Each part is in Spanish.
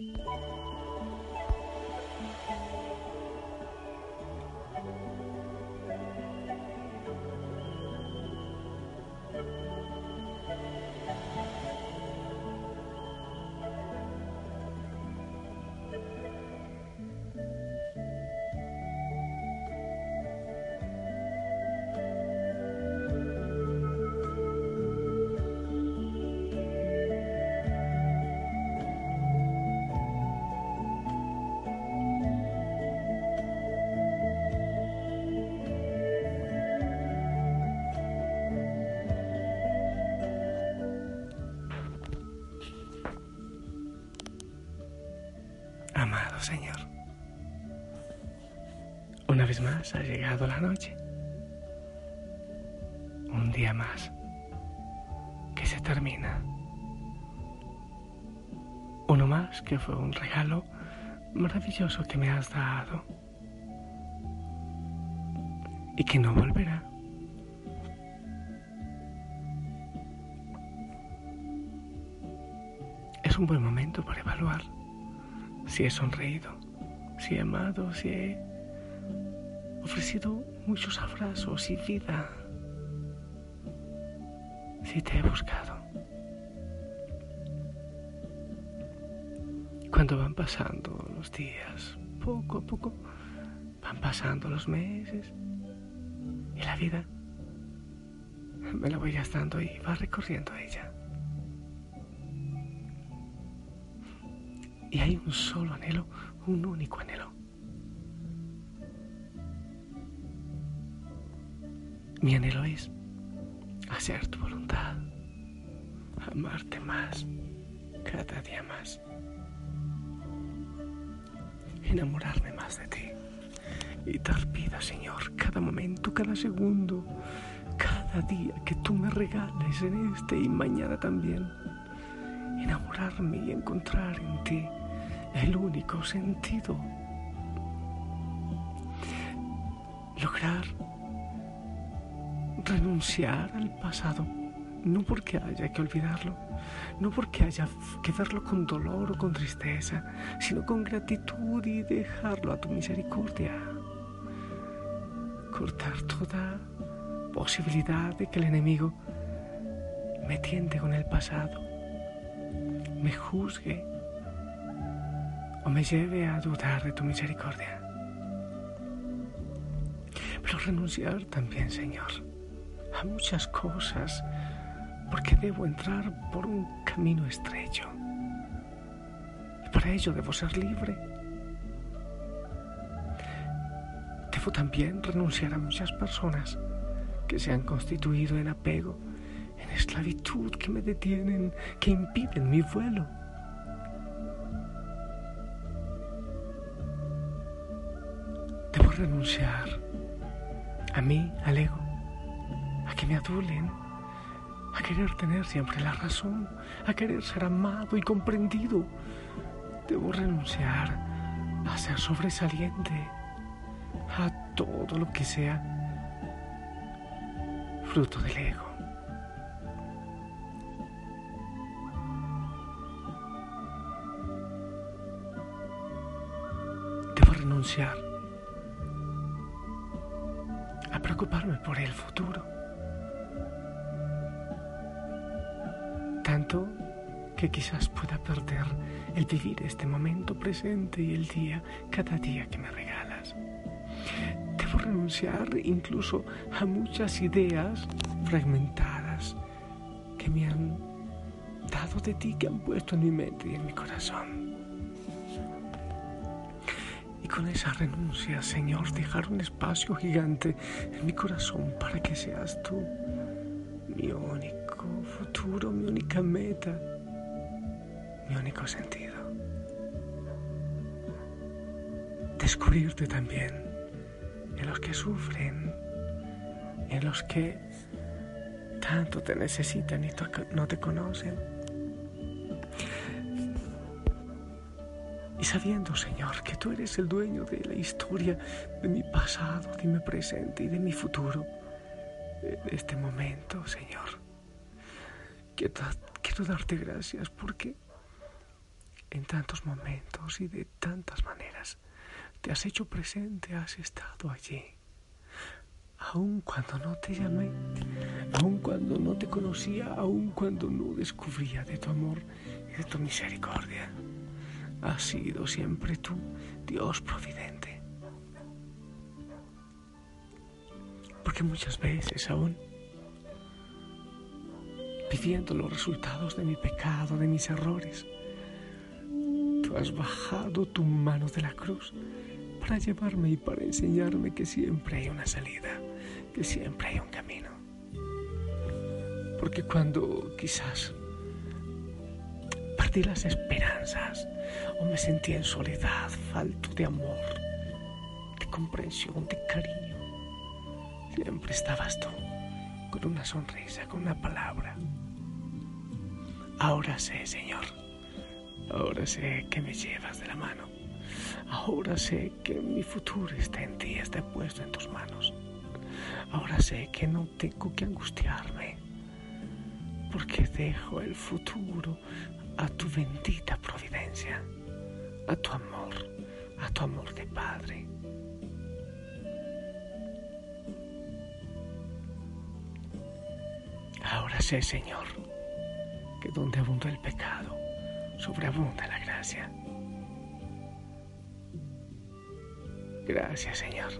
Amado una vez más ha llegado la noche. Un día más que se termina. Uno más que fue un regalo maravilloso que me has dado y que no volverá. Es un buen momento para evaluar si he sonreído, si he amado, si he ofrecido muchos abrazos y vida, si te he buscado. Cuando van pasando los días, poco a poco, van pasando los meses y la vida me la voy gastando y va recorriendo ella. Y hay un solo anhelo, un único anhelo. Mi anhelo es hacer tu voluntad, amarte más, cada día más, enamorarme más de ti y dar vida, Señor, cada momento, cada segundo, cada día que tú me regales en este y mañana también, enamorarme y encontrar en ti el único sentido. Lograr renunciar al pasado, no porque haya que olvidarlo, no porque haya que verlo con dolor o con tristeza, sino con gratitud y dejarlo a tu misericordia. Cortar toda posibilidad de que el enemigo me tiente con el pasado, me juzgue o me lleve a dudar de tu misericordia. Pero renunciar también, Señor, muchas cosas, porque debo entrar por un camino estrecho. Y para ello debo ser libre. Debo también renunciar a muchas personas que se han constituido en apego, en esclavitud, que me detienen, que impiden mi vuelo. renunciar a mí, al ego, me adulen, a querer tener siempre la razón, a querer ser amado y comprendido. Debo renunciar a ser sobresaliente, a todo lo que sea fruto del ego. Debo renunciar preocuparme por el futuro. Que quizás pueda perder el vivir este momento presente y el día, cada día que me regalas. Debo renunciar incluso a muchas ideas fragmentadas que me han dado de ti, que han puesto en mi mente y en mi corazón con esa renuncia, Señor, dejar un espacio gigante en mi corazón para que seas tú mi único mi única meta, mi único sentido. Descubrirte también en los que sufren, en los que tanto te necesitan y no te conocen Y sabiendo, Señor, que tú eres el dueño de la historia, de mi pasado, de mi presente y de mi futuro, en este momento, Señor, quiero, darte gracias porque en tantos momentos y de tantas maneras. Te has hecho presente, has estado allí. Aun cuando no te llamé, aun cuando no te conocía, aun cuando no descubría de tu amor y de tu misericordia. Has sido siempre tú, Dios providente. Porque muchas veces aún, pidiendo los resultados de mi pecado, de mis errores, tú has bajado tu mano de la cruz para llevarme y para enseñarme que siempre hay una salida, que siempre hay un camino. Porque cuando quizás perdí las esperanzas o me sentí en soledad, falto de amor, de comprensión, de cariño, siempre estabas tú con una sonrisa, con una palabra. Ahora sé, Señor, ahora sé que me llevas de la mano Ahora sé que mi futuro está en ti, está puesto en tus manos. Ahora sé que no tengo que angustiarme, porque dejo el futuro a tu bendita providencia, a tu amor, a tu amor de Padre. Ahora sé, Señor, que donde abunda el pecado, sobreabunda la gracia. Gracias, Señor,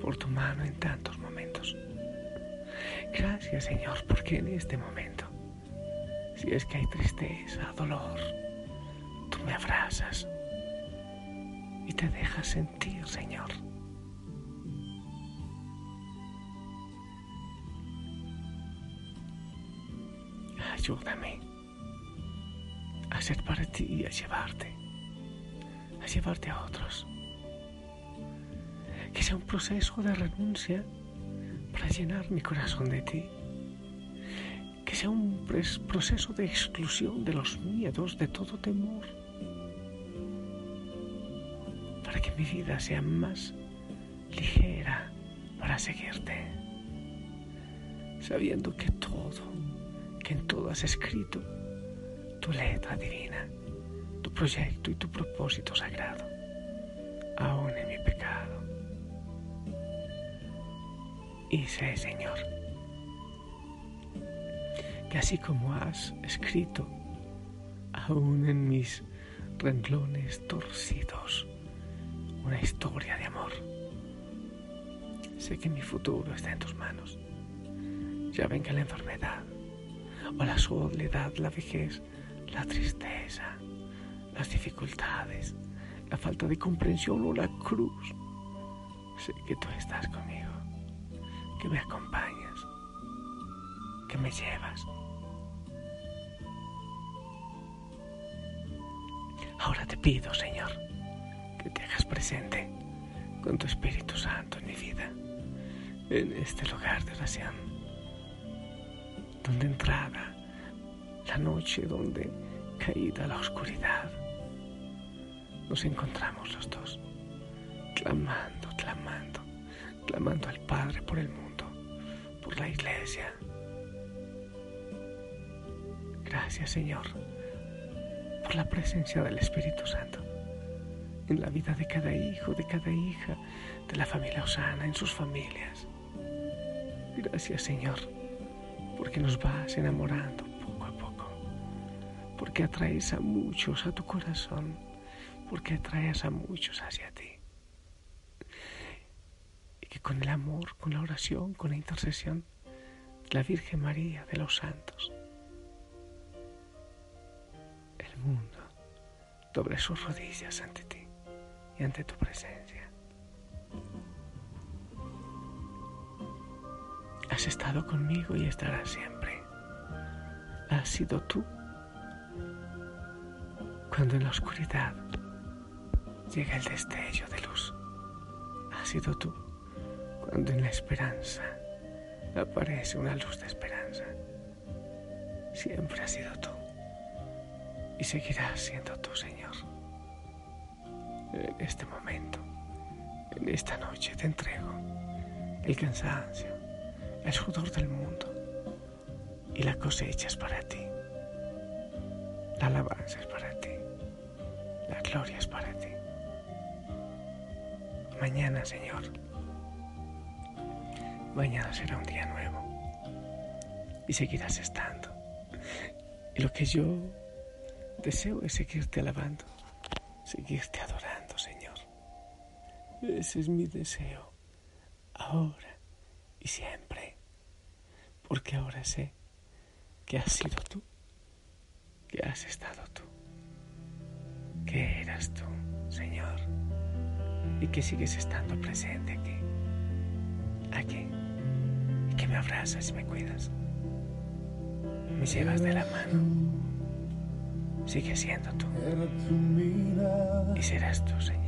por tu mano en tantos momentos. Gracias, Señor, porque en este momento, si es que hay tristeza, dolor, tú me abrazas y te dejas sentir, Señor. Ayúdame a ser para ti y a llevarte, a llevarte a otros que sea un proceso de renuncia para llenar mi corazón de ti. Que sea un proceso de exclusión de los miedos, de todo temor. Para que mi vida sea más ligera para seguirte. Sabiendo que todo, que en todo has escrito tu letra divina, tu proyecto y tu propósito sagrado, aún en mi pecado y sé, Señor, que así como has escrito aún en mis renglones torcidos una historia de amor, sé que mi futuro está en tus manos. Ya venga la enfermedad o la soledad, la vejez, la tristeza, las dificultades, la falta de comprensión o la cruz. Sé que tú estás conmigo que me acompañas, que me llevas. Ahora te pido, Señor, que te hagas presente con tu Espíritu Santo en mi vida, en este lugar de oración, donde entrada la noche, donde caída la oscuridad, nos encontramos los dos, clamando, clamando, clamando al Padre por el mundo por la iglesia. Gracias Señor por la presencia del Espíritu Santo en la vida de cada hijo, de cada hija, de la familia Osana, en sus familias. Gracias Señor porque nos vas enamorando poco a poco, porque atraes a muchos a tu corazón, porque atraes a muchos hacia ti que con el amor, con la oración, con la intercesión de la Virgen María, de los santos, el mundo doble sus rodillas ante ti y ante tu presencia. Has estado conmigo y estarás siempre. Has sido tú cuando en la oscuridad llega el destello de luz. Has sido tú cuando en la esperanza aparece una luz de esperanza. Siempre has sido tú y seguirás siendo tú, Señor. En este momento, en esta noche te entrego el cansancio, el sudor del mundo y la cosecha es para ti. La alabanza es para ti. gloria es para ti. Mañana, Señor, mañana será un día nuevo y seguirás estando. Y lo que yo deseo es seguirte alabando, seguirte adorando, Señor. Ese es mi deseo, ahora y siempre, porque ahora sé que has sido tú, que has estado tú, que eras tú, Señor, y que sigues estando presente aquí, aquí, y que me abrazas y me cuidas, me llevas de la mano, sigue siendo tú, y serás tú, Señor.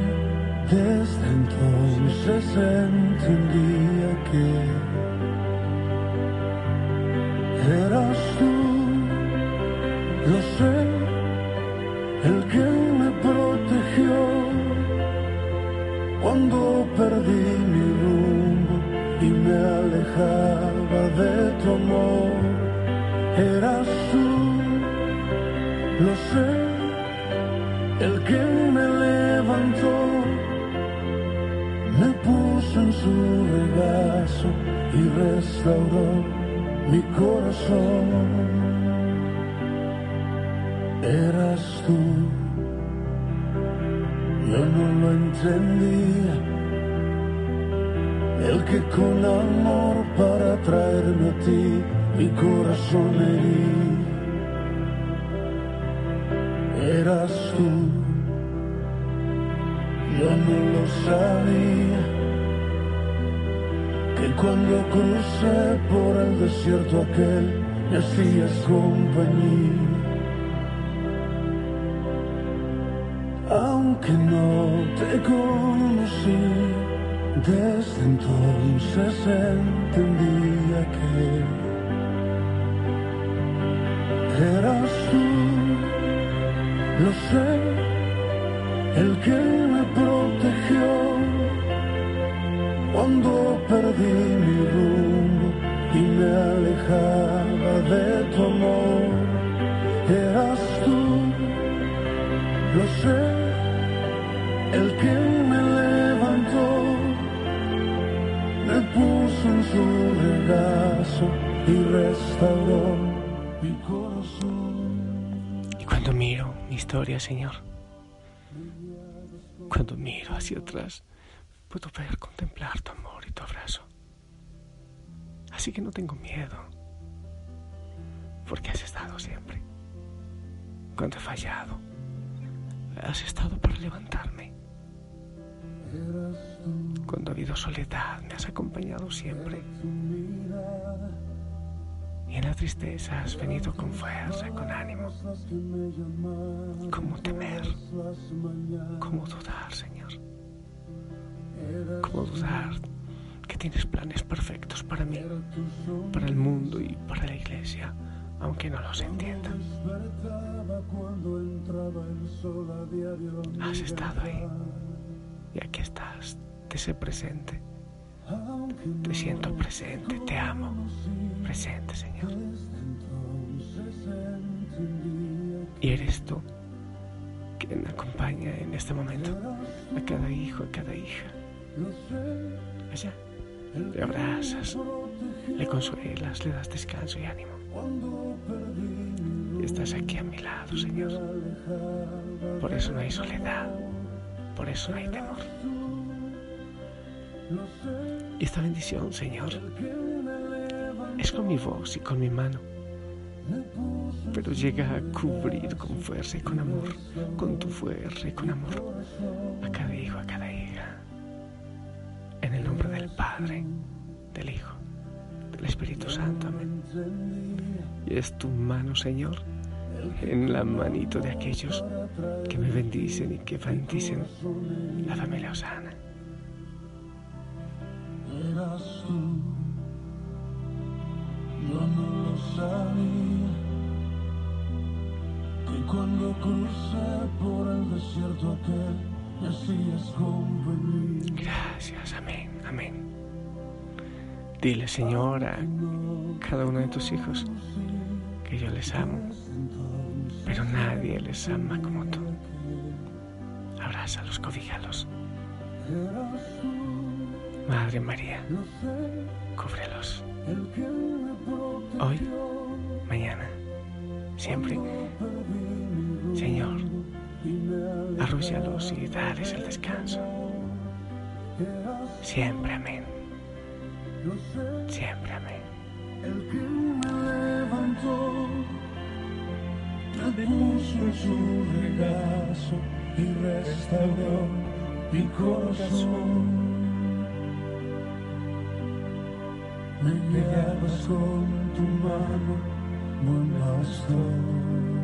desde entonces entendía que eras tú, lo sé, y restauró mi corazón. Eras tú, yo no lo entendía, el que con amor para traerme a ti mi corazón hería. Eras tú yo no lo sabía, que cuando crucé por el desierto aquel me hacías compañía. Aunque no te conocí, desde entonces entendía que eras tú, lo sé, el que me protegió cuando perdí mi rumbo y me alejaba de tu amor. Eras tú, lo sé, el que me levantó, me puso en su regazo y restauró mi corazón. Y cuando miro mi historia, Señor, cuando miro hacia atrás, puedo ver, contemplar tu amor y tu abrazo. Así que no tengo miedo, porque has estado siempre. Cuando he fallado, has estado para levantarme. Cuando ha habido soledad, me has acompañado siempre. Y en la tristeza has venido con fuerza, con ánimo. ¿Cómo temer? ¿Cómo dudar, Señor? ¿Cómo dudar que tienes planes perfectos para mí, para el mundo y para la iglesia, aunque no los entienda? Has estado ahí y aquí estás, te sé presente. Te siento presente, te amo. Presente, Señor. Y eres tú quien acompaña en este momento a cada hijo, a cada hija. Allá, le abrazas, le consuelas, le das descanso y ánimo. Estás aquí a mi lado, Señor. Por eso no hay soledad, por eso no hay temor. Y esta bendición, Señor, es con mi voz y con mi mano, pero llega a cubrir con fuerza y con amor, con tu fuerza y con amor, a cada hijo, a cada hija. Padre, del Hijo, del Espíritu Santo. Amén. Y es tu mano, Señor, en la manito de aquellos que me bendicen y que bendicen la familia Osana. Eras tú, yo no lo sabía, que cuando crucé por el desierto aquel, me hacías compañía. Gracias, amén, amén. Dile, Señor, a cada uno de tus hijos que yo les amo, pero nadie les ama como tú. Abrázalos, cobíjalos. Madre María, cúbrelos. Hoy, mañana, siempre. Señor, arrúllalos y dales el descanso. Siempre amén. Siempre amén. El que me levantó, me puso en su regazo y restauró mi corazón. Me guiabas con tu mano, buen pastor.